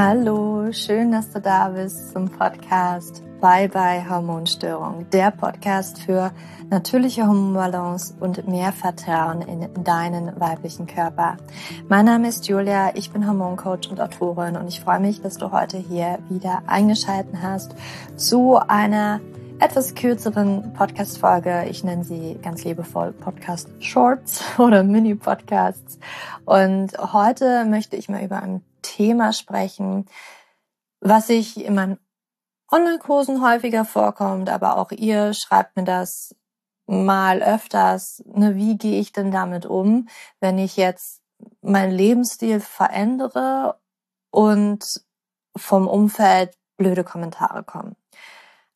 Hallo, schön, dass du da bist zum Podcast Bye Bye Hormonstörung, der Podcast für natürliche Hormonbalance und mehr Vertrauen in deinen weiblichen Körper. Mein Name ist Julia, ich bin Hormoncoach und Autorin und ich freue mich, dass du heute hier wieder eingeschalten hast zu einer etwas kürzeren Podcast-Folge. Ich nenne sie ganz liebevoll Podcast Shorts oder Mini-Podcasts. Und heute möchte ich mal über ein Thema sprechen, was ich in meinen Online-Kursen häufiger vorkommt, aber auch ihr schreibt mir das mal öfters. Ne, wie gehe ich denn damit um, wenn ich jetzt meinen Lebensstil verändere und vom Umfeld blöde Kommentare kommen?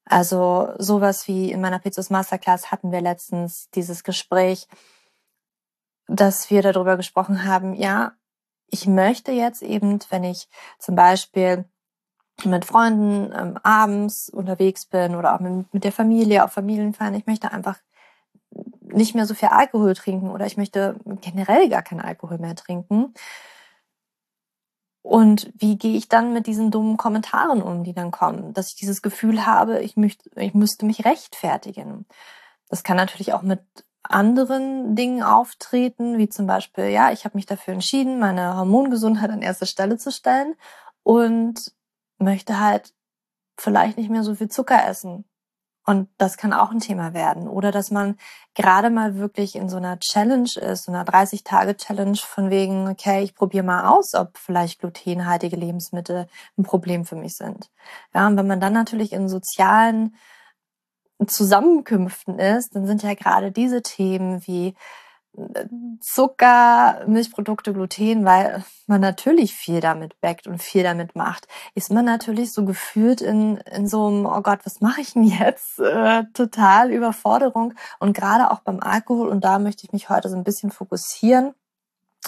Also sowas wie in meiner Pizzas Masterclass hatten wir letztens dieses Gespräch, dass wir darüber gesprochen haben, ja, ich möchte jetzt eben, wenn ich zum Beispiel mit Freunden ähm, abends unterwegs bin oder auch mit, mit der Familie auf Familienfeiern, ich möchte einfach nicht mehr so viel Alkohol trinken oder ich möchte generell gar keinen Alkohol mehr trinken. Und wie gehe ich dann mit diesen dummen Kommentaren um, die dann kommen? Dass ich dieses Gefühl habe, ich, möchte, ich müsste mich rechtfertigen. Das kann natürlich auch mit anderen Dingen auftreten, wie zum Beispiel, ja, ich habe mich dafür entschieden, meine Hormongesundheit an erste Stelle zu stellen und möchte halt vielleicht nicht mehr so viel Zucker essen. Und das kann auch ein Thema werden. Oder dass man gerade mal wirklich in so einer Challenge ist, so einer 30-Tage-Challenge von wegen, okay, ich probiere mal aus, ob vielleicht glutenhaltige Lebensmittel ein Problem für mich sind. Ja, und wenn man dann natürlich in sozialen Zusammenkünften ist, dann sind ja gerade diese Themen wie äh, Zucker, Milchprodukte, Gluten, weil man natürlich viel damit backt und viel damit macht, ist man natürlich so gefühlt in, in so einem, oh Gott, was mache ich denn jetzt? Äh, total Überforderung. Und gerade auch beim Alkohol, und da möchte ich mich heute so ein bisschen fokussieren,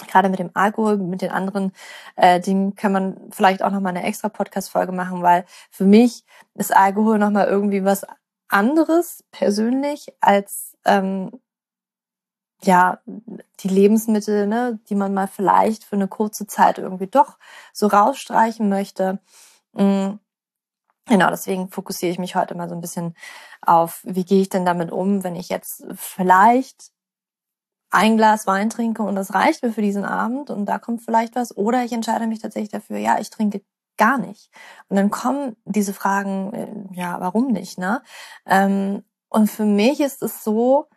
gerade mit dem Alkohol, mit den anderen äh, Dingen kann man vielleicht auch nochmal eine extra Podcast-Folge machen, weil für mich ist Alkohol nochmal irgendwie was anderes persönlich als ähm, ja die Lebensmittel, ne, die man mal vielleicht für eine kurze Zeit irgendwie doch so rausstreichen möchte. Mhm. Genau, deswegen fokussiere ich mich heute mal so ein bisschen auf, wie gehe ich denn damit um, wenn ich jetzt vielleicht ein Glas Wein trinke und das reicht mir für diesen Abend und da kommt vielleicht was. Oder ich entscheide mich tatsächlich dafür, ja, ich trinke gar nicht. Und dann kommen diese Fragen, äh, ja, warum nicht, ne? Ähm, und für mich ist es so,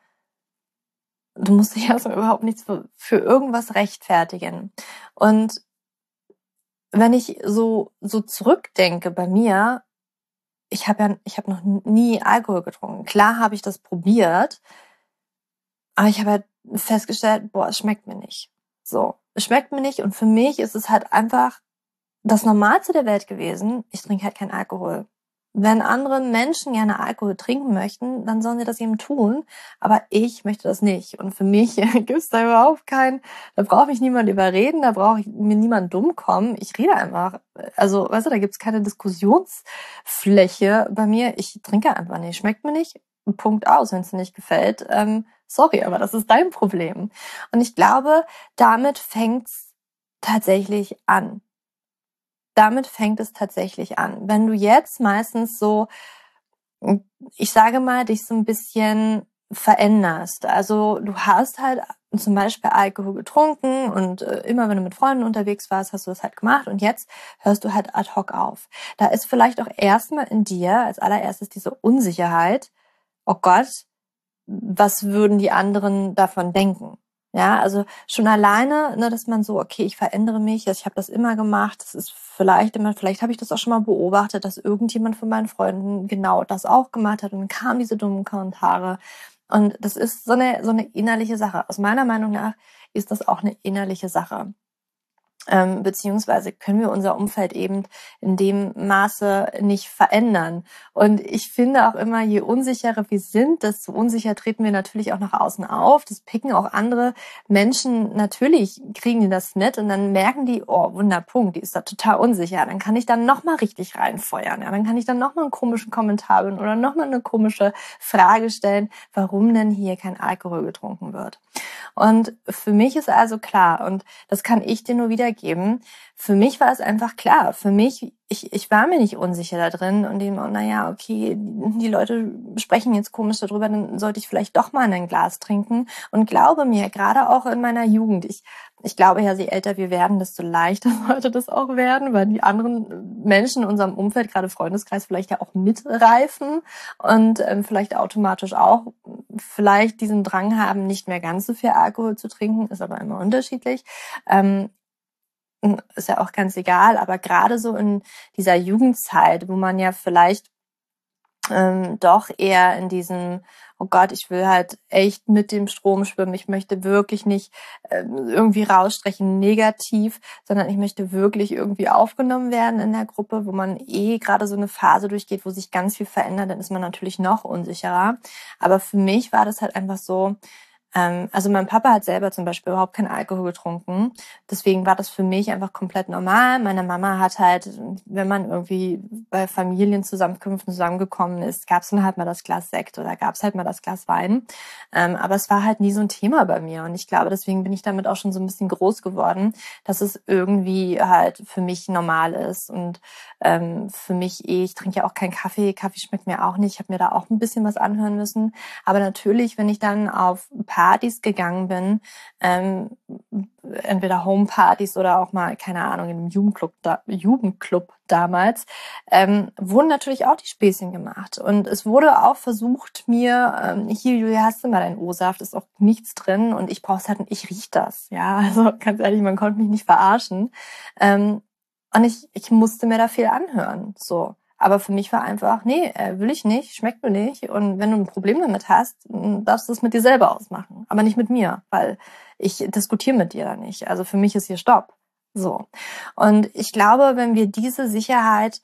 du musst dich erstmal überhaupt nichts für, für irgendwas rechtfertigen. Und wenn ich so, so zurückdenke bei mir, ich habe ja, ich habe noch nie Alkohol getrunken. Klar habe ich das probiert, aber ich habe halt festgestellt, boah, es schmeckt mir nicht. So, es schmeckt mir nicht und für mich ist es halt einfach das Normalste der Welt gewesen, ich trinke halt keinen Alkohol. Wenn andere Menschen gerne Alkohol trinken möchten, dann sollen sie das eben tun. Aber ich möchte das nicht. Und für mich gibt es da überhaupt keinen, da braucht mich niemand überreden, da braucht mir niemand dumm kommen. Ich rede einfach. Also, weißt du, da gibt es keine Diskussionsfläche bei mir. Ich trinke einfach nicht. Schmeckt mir nicht. Punkt aus, wenn es nicht gefällt. Ähm, sorry, aber das ist dein Problem. Und ich glaube, damit fängt's tatsächlich an damit fängt es tatsächlich an. Wenn du jetzt meistens so, ich sage mal, dich so ein bisschen veränderst. Also du hast halt zum Beispiel Alkohol getrunken und äh, immer wenn du mit Freunden unterwegs warst, hast du das halt gemacht und jetzt hörst du halt ad hoc auf. Da ist vielleicht auch erstmal in dir als allererstes diese Unsicherheit, oh Gott, was würden die anderen davon denken? Ja, also schon alleine, ne, dass man so, okay, ich verändere mich, also ich habe das immer gemacht, das ist vielleicht immer, vielleicht habe ich das auch schon mal beobachtet, dass irgendjemand von meinen Freunden genau das auch gemacht hat und dann kamen diese dummen Kommentare. Und das ist so eine, so eine innerliche Sache. Aus meiner Meinung nach ist das auch eine innerliche Sache ähm, beziehungsweise können wir unser Umfeld eben in dem Maße nicht verändern. Und ich finde auch immer, je unsicherer wir sind, desto unsicher treten wir natürlich auch nach außen auf. Das picken auch andere Menschen natürlich, kriegen die das mit und dann merken die, oh, Wunderpunkt, die ist da total unsicher. Dann kann ich dann nochmal richtig reinfeuern. Ja, dann kann ich dann nochmal einen komischen Kommentar oder nochmal eine komische Frage stellen, warum denn hier kein Alkohol getrunken wird. Und für mich ist also klar, und das kann ich dir nur wiedergeben, für mich war es einfach klar. Für mich, ich, ich war mir nicht unsicher da drin und dem, oh, naja, okay, die Leute sprechen jetzt komisch darüber, dann sollte ich vielleicht doch mal ein Glas trinken. Und glaube mir, gerade auch in meiner Jugend, ich, ich glaube ja, je älter wir werden, desto leichter sollte das auch werden, weil die anderen Menschen in unserem Umfeld, gerade Freundeskreis, vielleicht ja auch mitreifen und ähm, vielleicht automatisch auch vielleicht diesen Drang haben, nicht mehr ganz so viel Alkohol zu trinken, ist aber immer unterschiedlich. Ähm, ist ja auch ganz egal, aber gerade so in dieser Jugendzeit, wo man ja vielleicht ähm, doch eher in diesem, oh Gott, ich will halt echt mit dem Strom schwimmen, ich möchte wirklich nicht ähm, irgendwie rausstrechen negativ, sondern ich möchte wirklich irgendwie aufgenommen werden in der Gruppe, wo man eh gerade so eine Phase durchgeht, wo sich ganz viel verändert, dann ist man natürlich noch unsicherer. Aber für mich war das halt einfach so, also mein Papa hat selber zum Beispiel überhaupt keinen Alkohol getrunken. Deswegen war das für mich einfach komplett normal. Meine Mama hat halt, wenn man irgendwie bei Familienzusammenkünften zusammengekommen ist, gab es dann halt mal das Glas Sekt oder gab es halt mal das Glas Wein. Ähm, aber es war halt nie so ein Thema bei mir. Und ich glaube, deswegen bin ich damit auch schon so ein bisschen groß geworden, dass es irgendwie halt für mich normal ist. Und ähm, für mich eh, ich trinke ja auch keinen Kaffee. Kaffee schmeckt mir auch nicht. Ich habe mir da auch ein bisschen was anhören müssen. Aber natürlich, wenn ich dann auf Partys gegangen bin, ähm, entweder Homepartys oder auch mal, keine Ahnung, in einem Jugendclub, da, Jugendclub damals, ähm, wurden natürlich auch die Späßchen gemacht. Und es wurde auch versucht, mir, ähm, hier, Julia, hast du mal deinen O-Saft, ist auch nichts drin und ich brauch's halt, ich riech das. Ja, also ganz ehrlich, man konnte mich nicht verarschen. Ähm, und ich, ich musste mir da viel anhören. So. Aber für mich war einfach, nee, äh, will ich nicht, schmeckt mir nicht. Und wenn du ein Problem damit hast, darfst du es mit dir selber ausmachen. Aber nicht mit mir, weil ich diskutiere mit dir da nicht. Also für mich ist hier Stopp. So. Und ich glaube, wenn wir diese Sicherheit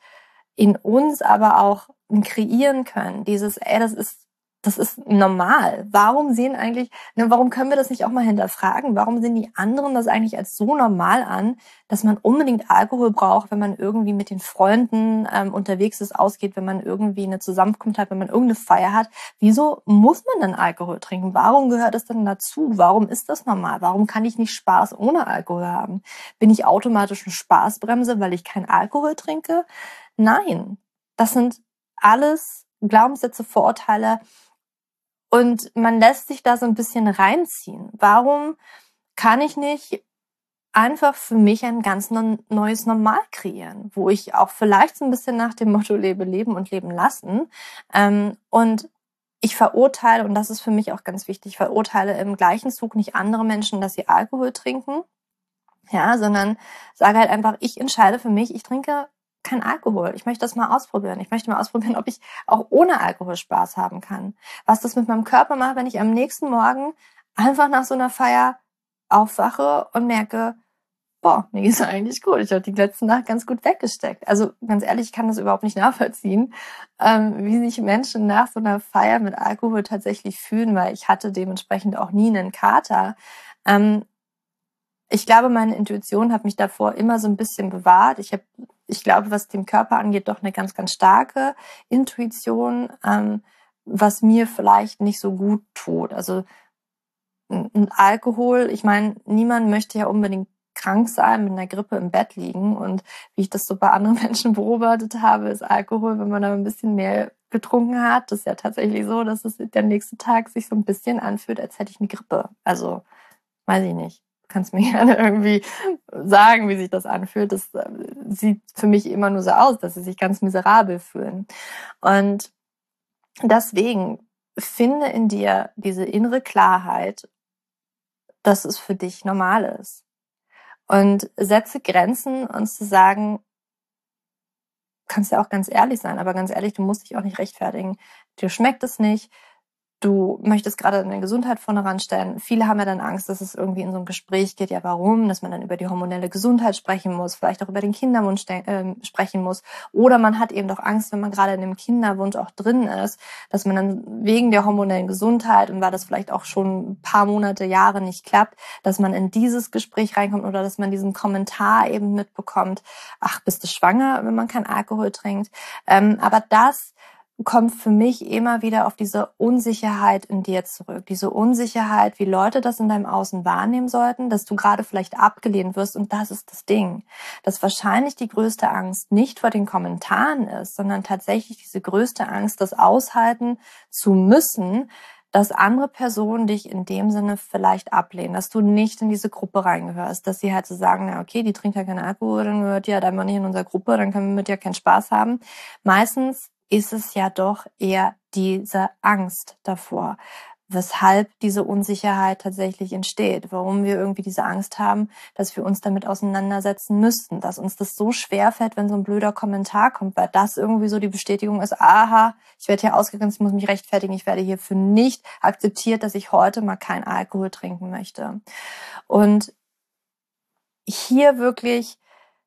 in uns aber auch kreieren können, dieses, ey, das ist das ist normal. Warum sehen eigentlich, ne, warum können wir das nicht auch mal hinterfragen? Warum sehen die anderen das eigentlich als so normal an, dass man unbedingt Alkohol braucht, wenn man irgendwie mit den Freunden ähm, unterwegs ist, ausgeht, wenn man irgendwie eine Zusammenkunft hat, wenn man irgendeine Feier hat? Wieso muss man dann Alkohol trinken? Warum gehört es denn dazu? Warum ist das normal? Warum kann ich nicht Spaß ohne Alkohol haben? Bin ich automatisch eine Spaßbremse, weil ich kein Alkohol trinke? Nein, das sind alles Glaubenssätze, Vorurteile, und man lässt sich da so ein bisschen reinziehen. Warum kann ich nicht einfach für mich ein ganz neues Normal kreieren, wo ich auch vielleicht so ein bisschen nach dem Motto lebe, leben und leben lassen. Ähm, und ich verurteile, und das ist für mich auch ganz wichtig, verurteile im gleichen Zug nicht andere Menschen, dass sie Alkohol trinken, ja, sondern sage halt einfach, ich entscheide für mich, ich trinke kein Alkohol. Ich möchte das mal ausprobieren. Ich möchte mal ausprobieren, ob ich auch ohne Alkohol Spaß haben kann. Was das mit meinem Körper macht, wenn ich am nächsten Morgen einfach nach so einer Feier aufwache und merke, boah, mir geht's eigentlich gut. Ich habe die letzte Nacht ganz gut weggesteckt. Also ganz ehrlich, ich kann das überhaupt nicht nachvollziehen, ähm, wie sich Menschen nach so einer Feier mit Alkohol tatsächlich fühlen, weil ich hatte dementsprechend auch nie einen Kater. Ähm, ich glaube, meine Intuition hat mich davor immer so ein bisschen bewahrt. Ich habe, ich glaube, was den Körper angeht, doch eine ganz, ganz starke Intuition, ähm, was mir vielleicht nicht so gut tut. Also ein Alkohol, ich meine, niemand möchte ja unbedingt krank sein, mit einer Grippe im Bett liegen. Und wie ich das so bei anderen Menschen beobachtet habe, ist Alkohol, wenn man da ein bisschen mehr getrunken hat, das ist ja tatsächlich so, dass es der nächste Tag sich so ein bisschen anfühlt, als hätte ich eine Grippe. Also, weiß ich nicht kannst mir gerne irgendwie sagen, wie sich das anfühlt. Das äh, sieht für mich immer nur so aus, dass sie sich ganz miserabel fühlen. Und deswegen finde in dir diese innere Klarheit, dass es für dich normal ist. Und setze Grenzen und zu sagen, kannst ja auch ganz ehrlich sein, aber ganz ehrlich, du musst dich auch nicht rechtfertigen. Dir schmeckt es nicht, du möchtest gerade deine Gesundheit vorne ranstellen. Viele haben ja dann Angst, dass es irgendwie in so ein Gespräch geht, ja warum, dass man dann über die hormonelle Gesundheit sprechen muss, vielleicht auch über den Kinderwunsch äh, sprechen muss. Oder man hat eben doch Angst, wenn man gerade in dem Kinderwunsch auch drin ist, dass man dann wegen der hormonellen Gesundheit und weil das vielleicht auch schon ein paar Monate, Jahre nicht klappt, dass man in dieses Gespräch reinkommt oder dass man diesen Kommentar eben mitbekommt, ach, bist du schwanger, wenn man kein Alkohol trinkt. Ähm, aber das kommt für mich immer wieder auf diese Unsicherheit in dir zurück. Diese Unsicherheit, wie Leute das in deinem Außen wahrnehmen sollten, dass du gerade vielleicht abgelehnt wirst. Und das ist das Ding. Dass wahrscheinlich die größte Angst nicht vor den Kommentaren ist, sondern tatsächlich diese größte Angst, das aushalten zu müssen, dass andere Personen dich in dem Sinne vielleicht ablehnen, dass du nicht in diese Gruppe reingehörst, dass sie halt so sagen, na okay, die trinkt ja keinen Alkohol, dann gehört die halt einfach nicht in unserer Gruppe, dann können wir mit dir keinen Spaß haben. Meistens ist es ja doch eher diese Angst davor, weshalb diese Unsicherheit tatsächlich entsteht, warum wir irgendwie diese Angst haben, dass wir uns damit auseinandersetzen müssten, dass uns das so schwer fällt, wenn so ein blöder Kommentar kommt, weil das irgendwie so die Bestätigung ist, aha, ich werde hier ausgegrenzt, ich muss mich rechtfertigen, ich werde hierfür nicht akzeptiert, dass ich heute mal kein Alkohol trinken möchte. Und hier wirklich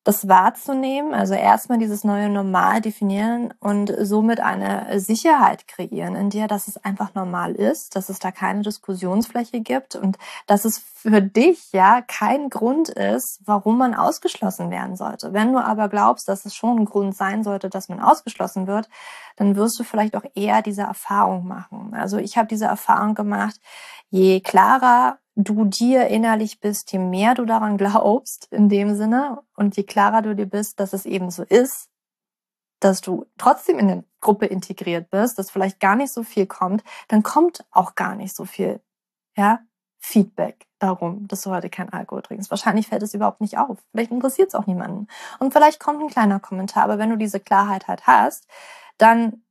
das wahrzunehmen, also erstmal dieses neue Normal definieren und somit eine Sicherheit kreieren in dir, dass es einfach normal ist, dass es da keine Diskussionsfläche gibt und dass es für dich ja kein Grund ist, warum man ausgeschlossen werden sollte. Wenn du aber glaubst, dass es schon ein Grund sein sollte, dass man ausgeschlossen wird, dann wirst du vielleicht auch eher diese Erfahrung machen. Also ich habe diese Erfahrung gemacht, je klarer du dir innerlich bist, je mehr du daran glaubst, in dem Sinne, und je klarer du dir bist, dass es eben so ist, dass du trotzdem in der Gruppe integriert bist, dass vielleicht gar nicht so viel kommt, dann kommt auch gar nicht so viel, ja, Feedback darum, dass du heute kein Alkohol trinkst. Wahrscheinlich fällt es überhaupt nicht auf. Vielleicht interessiert es auch niemanden. Und vielleicht kommt ein kleiner Kommentar, aber wenn du diese Klarheit halt hast, dann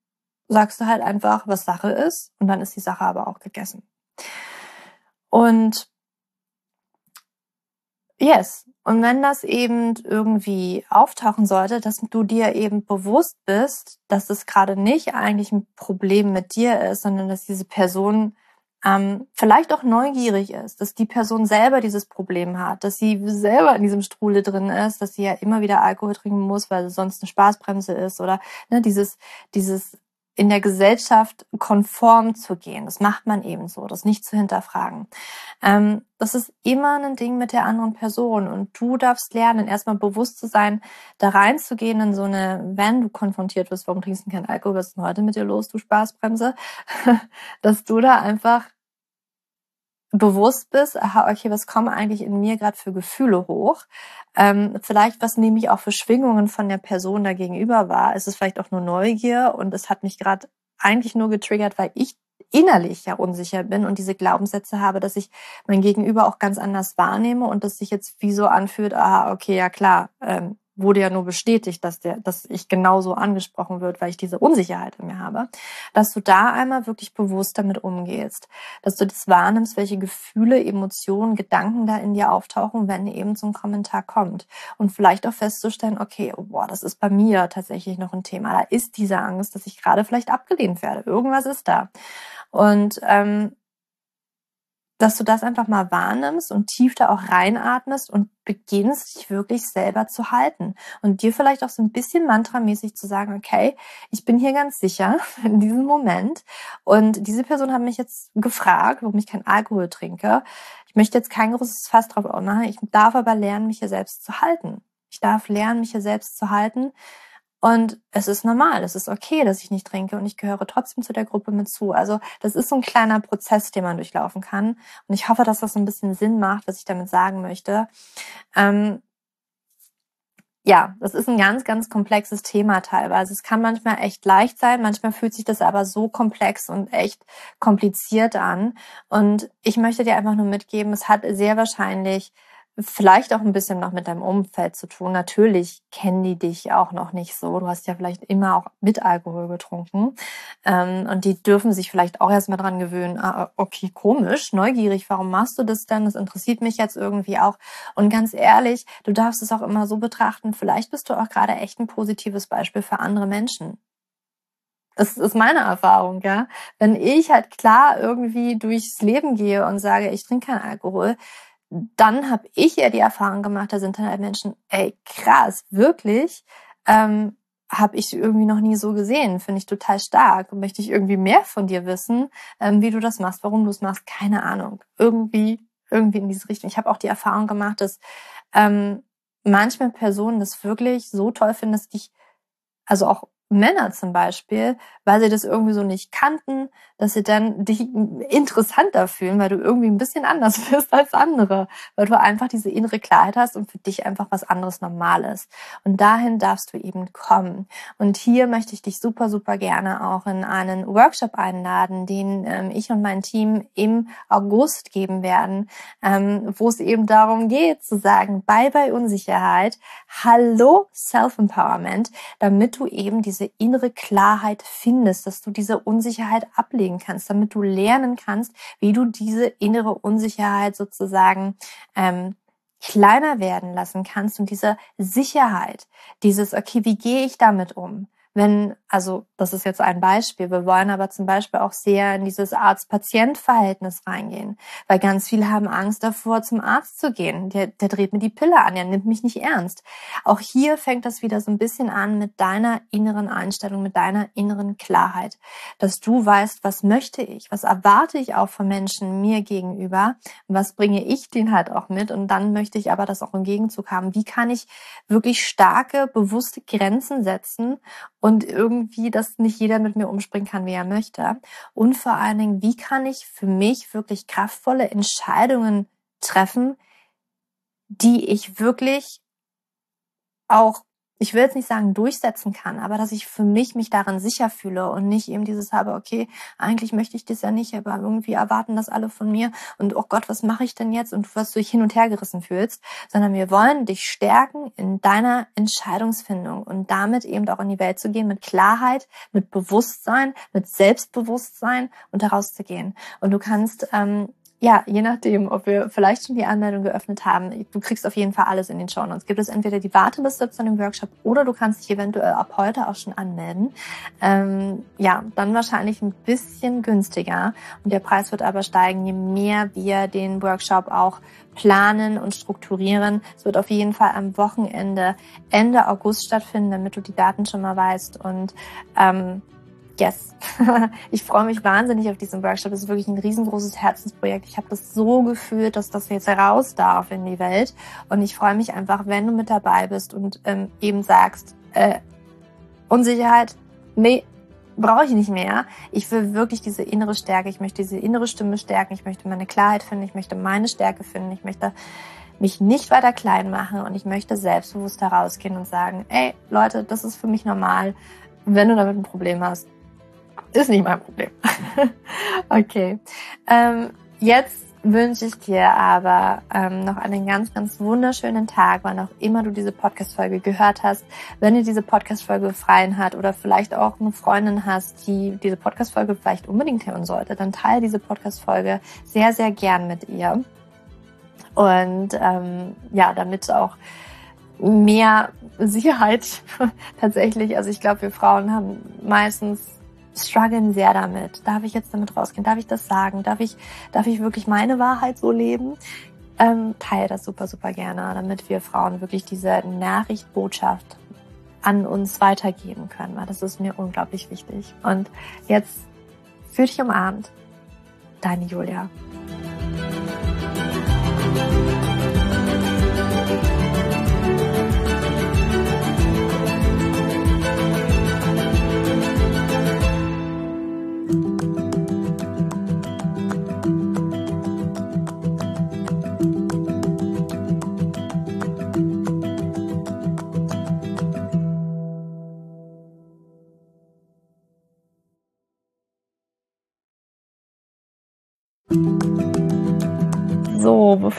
sagst du halt einfach, was Sache ist, und dann ist die Sache aber auch gegessen. Und yes, und wenn das eben irgendwie auftauchen sollte, dass du dir eben bewusst bist, dass es gerade nicht eigentlich ein Problem mit dir ist, sondern dass diese Person ähm, vielleicht auch neugierig ist, dass die Person selber dieses Problem hat, dass sie selber in diesem Strudel drin ist, dass sie ja immer wieder Alkohol trinken muss, weil es sonst eine Spaßbremse ist oder ne, dieses, dieses in der Gesellschaft konform zu gehen. Das macht man eben so, das nicht zu hinterfragen. Ähm, das ist immer ein Ding mit der anderen Person und du darfst lernen, erstmal bewusst zu sein, da reinzugehen in so eine, wenn du konfrontiert wirst, warum trinkst du keinen Alkohol, was ist denn heute mit dir los, du Spaßbremse, dass du da einfach bewusst bist, aha, okay, was kommen eigentlich in mir gerade für Gefühle hoch? Ähm, vielleicht, was nehme ich auch für Schwingungen von der Person da gegenüber war? Ist es vielleicht auch nur Neugier und es hat mich gerade eigentlich nur getriggert, weil ich innerlich ja unsicher bin und diese Glaubenssätze habe, dass ich mein Gegenüber auch ganz anders wahrnehme und dass sich jetzt wie so anfühlt, aha, okay, ja klar, ähm, wurde ja nur bestätigt, dass der, dass ich genauso angesprochen wird, weil ich diese Unsicherheit in mir habe, dass du da einmal wirklich bewusst damit umgehst, dass du das wahrnimmst, welche Gefühle, Emotionen, Gedanken da in dir auftauchen, wenn eben so ein Kommentar kommt. Und vielleicht auch festzustellen, okay, oh, boah, das ist bei mir tatsächlich noch ein Thema, da ist diese Angst, dass ich gerade vielleicht abgelehnt werde, irgendwas ist da. Und ähm, dass du das einfach mal wahrnimmst und tief da auch reinatmest und beginnst, dich wirklich selber zu halten. Und dir vielleicht auch so ein bisschen mantramäßig zu sagen, okay, ich bin hier ganz sicher in diesem Moment. Und diese Person hat mich jetzt gefragt, warum ich kein Alkohol trinke. Ich möchte jetzt kein großes Fass drauf machen. Ich darf aber lernen, mich hier selbst zu halten. Ich darf lernen, mich hier selbst zu halten und es ist normal, es ist okay, dass ich nicht trinke und ich gehöre trotzdem zu der Gruppe mit zu. Also das ist so ein kleiner Prozess, den man durchlaufen kann. Und ich hoffe, dass das so ein bisschen Sinn macht, was ich damit sagen möchte. Ähm, ja, das ist ein ganz, ganz komplexes Thema teilweise. Es kann manchmal echt leicht sein, manchmal fühlt sich das aber so komplex und echt kompliziert an. Und ich möchte dir einfach nur mitgeben, es hat sehr wahrscheinlich vielleicht auch ein bisschen noch mit deinem Umfeld zu tun. Natürlich kennen die dich auch noch nicht so. Du hast ja vielleicht immer auch mit Alkohol getrunken. Ähm, und die dürfen sich vielleicht auch erstmal dran gewöhnen, ah, okay, komisch, neugierig, warum machst du das denn? Das interessiert mich jetzt irgendwie auch. Und ganz ehrlich, du darfst es auch immer so betrachten, vielleicht bist du auch gerade echt ein positives Beispiel für andere Menschen. Das ist meine Erfahrung, ja. Wenn ich halt klar irgendwie durchs Leben gehe und sage, ich trinke keinen Alkohol, dann habe ich ja die Erfahrung gemacht, da sind dann halt Menschen, ey, krass, wirklich, ähm, habe ich irgendwie noch nie so gesehen, finde ich total stark möchte ich irgendwie mehr von dir wissen, ähm, wie du das machst, warum du es machst, keine Ahnung, irgendwie, irgendwie in diese Richtung. Ich habe auch die Erfahrung gemacht, dass ähm, manchmal Personen das wirklich so toll finden, dass ich also auch Männer zum Beispiel, weil sie das irgendwie so nicht kannten, dass sie dann dich interessanter fühlen, weil du irgendwie ein bisschen anders bist als andere, weil du einfach diese innere Klarheit hast und für dich einfach was anderes normal ist. Und dahin darfst du eben kommen. Und hier möchte ich dich super, super gerne auch in einen Workshop einladen, den ähm, ich und mein Team im August geben werden, ähm, wo es eben darum geht zu sagen, bye bye Unsicherheit, hallo Self-Empowerment, damit du eben diese diese innere Klarheit findest, dass du diese Unsicherheit ablegen kannst, damit du lernen kannst, wie du diese innere Unsicherheit sozusagen ähm, kleiner werden lassen kannst und diese Sicherheit, dieses, okay, wie gehe ich damit um? wenn, also das ist jetzt ein Beispiel, wir wollen aber zum Beispiel auch sehr in dieses Arzt-Patient-Verhältnis reingehen, weil ganz viele haben Angst davor, zum Arzt zu gehen. Der, der dreht mir die Pille an, der nimmt mich nicht ernst. Auch hier fängt das wieder so ein bisschen an mit deiner inneren Einstellung, mit deiner inneren Klarheit, dass du weißt, was möchte ich, was erwarte ich auch von Menschen mir gegenüber, was bringe ich denen halt auch mit und dann möchte ich aber das auch im Gegenzug haben. Wie kann ich wirklich starke, bewusste Grenzen setzen und irgendwie, dass nicht jeder mit mir umspringen kann, wie er möchte. Und vor allen Dingen, wie kann ich für mich wirklich kraftvolle Entscheidungen treffen, die ich wirklich auch ich will jetzt nicht sagen durchsetzen kann, aber dass ich für mich mich darin sicher fühle und nicht eben dieses habe, okay, eigentlich möchte ich das ja nicht, aber irgendwie erwarten das alle von mir und oh Gott, was mache ich denn jetzt und was du dich hin und her gerissen fühlst, sondern wir wollen dich stärken in deiner Entscheidungsfindung und damit eben auch in die Welt zu gehen mit Klarheit, mit Bewusstsein, mit Selbstbewusstsein und daraus zu gehen. Und du kannst ähm, ja, je nachdem, ob wir vielleicht schon die Anmeldung geöffnet haben, du kriegst auf jeden Fall alles in den Show Notes. Gibt es entweder die Warteliste zu dem Workshop oder du kannst dich eventuell ab heute auch schon anmelden. Ähm, ja, dann wahrscheinlich ein bisschen günstiger und der Preis wird aber steigen, je mehr wir den Workshop auch planen und strukturieren. Es wird auf jeden Fall am Wochenende Ende August stattfinden, damit du die Daten schon mal weißt und ähm, yes. ich freue mich wahnsinnig auf diesen Workshop. Das ist wirklich ein riesengroßes Herzensprojekt. Ich habe das so gefühlt, dass das jetzt raus darf in die Welt. Und ich freue mich einfach, wenn du mit dabei bist und ähm, eben sagst, äh, Unsicherheit, nee, brauche ich nicht mehr. Ich will wirklich diese innere Stärke. Ich möchte diese innere Stimme stärken. Ich möchte meine Klarheit finden. Ich möchte meine Stärke finden. Ich möchte mich nicht weiter klein machen und ich möchte selbstbewusst herausgehen und sagen, ey Leute, das ist für mich normal. Wenn du damit ein Problem hast, ist nicht mein Problem. okay. Ähm, jetzt wünsche ich dir aber ähm, noch einen ganz, ganz wunderschönen Tag, wann auch immer du diese Podcast-Folge gehört hast. Wenn dir diese Podcast-Folge gefallen hat oder vielleicht auch eine Freundin hast, die diese Podcast-Folge vielleicht unbedingt hören sollte, dann teile diese Podcast-Folge sehr, sehr gern mit ihr. Und ähm, ja, damit auch mehr Sicherheit tatsächlich, also ich glaube, wir Frauen haben meistens strugglen sehr damit. Darf ich jetzt damit rausgehen? Darf ich das sagen? Darf ich, darf ich wirklich meine Wahrheit so leben? Ähm, teile das super, super gerne, damit wir Frauen wirklich diese Nachrichtbotschaft an uns weitergeben können, weil das ist mir unglaublich wichtig. Und jetzt fühl dich umarmt. Deine Julia.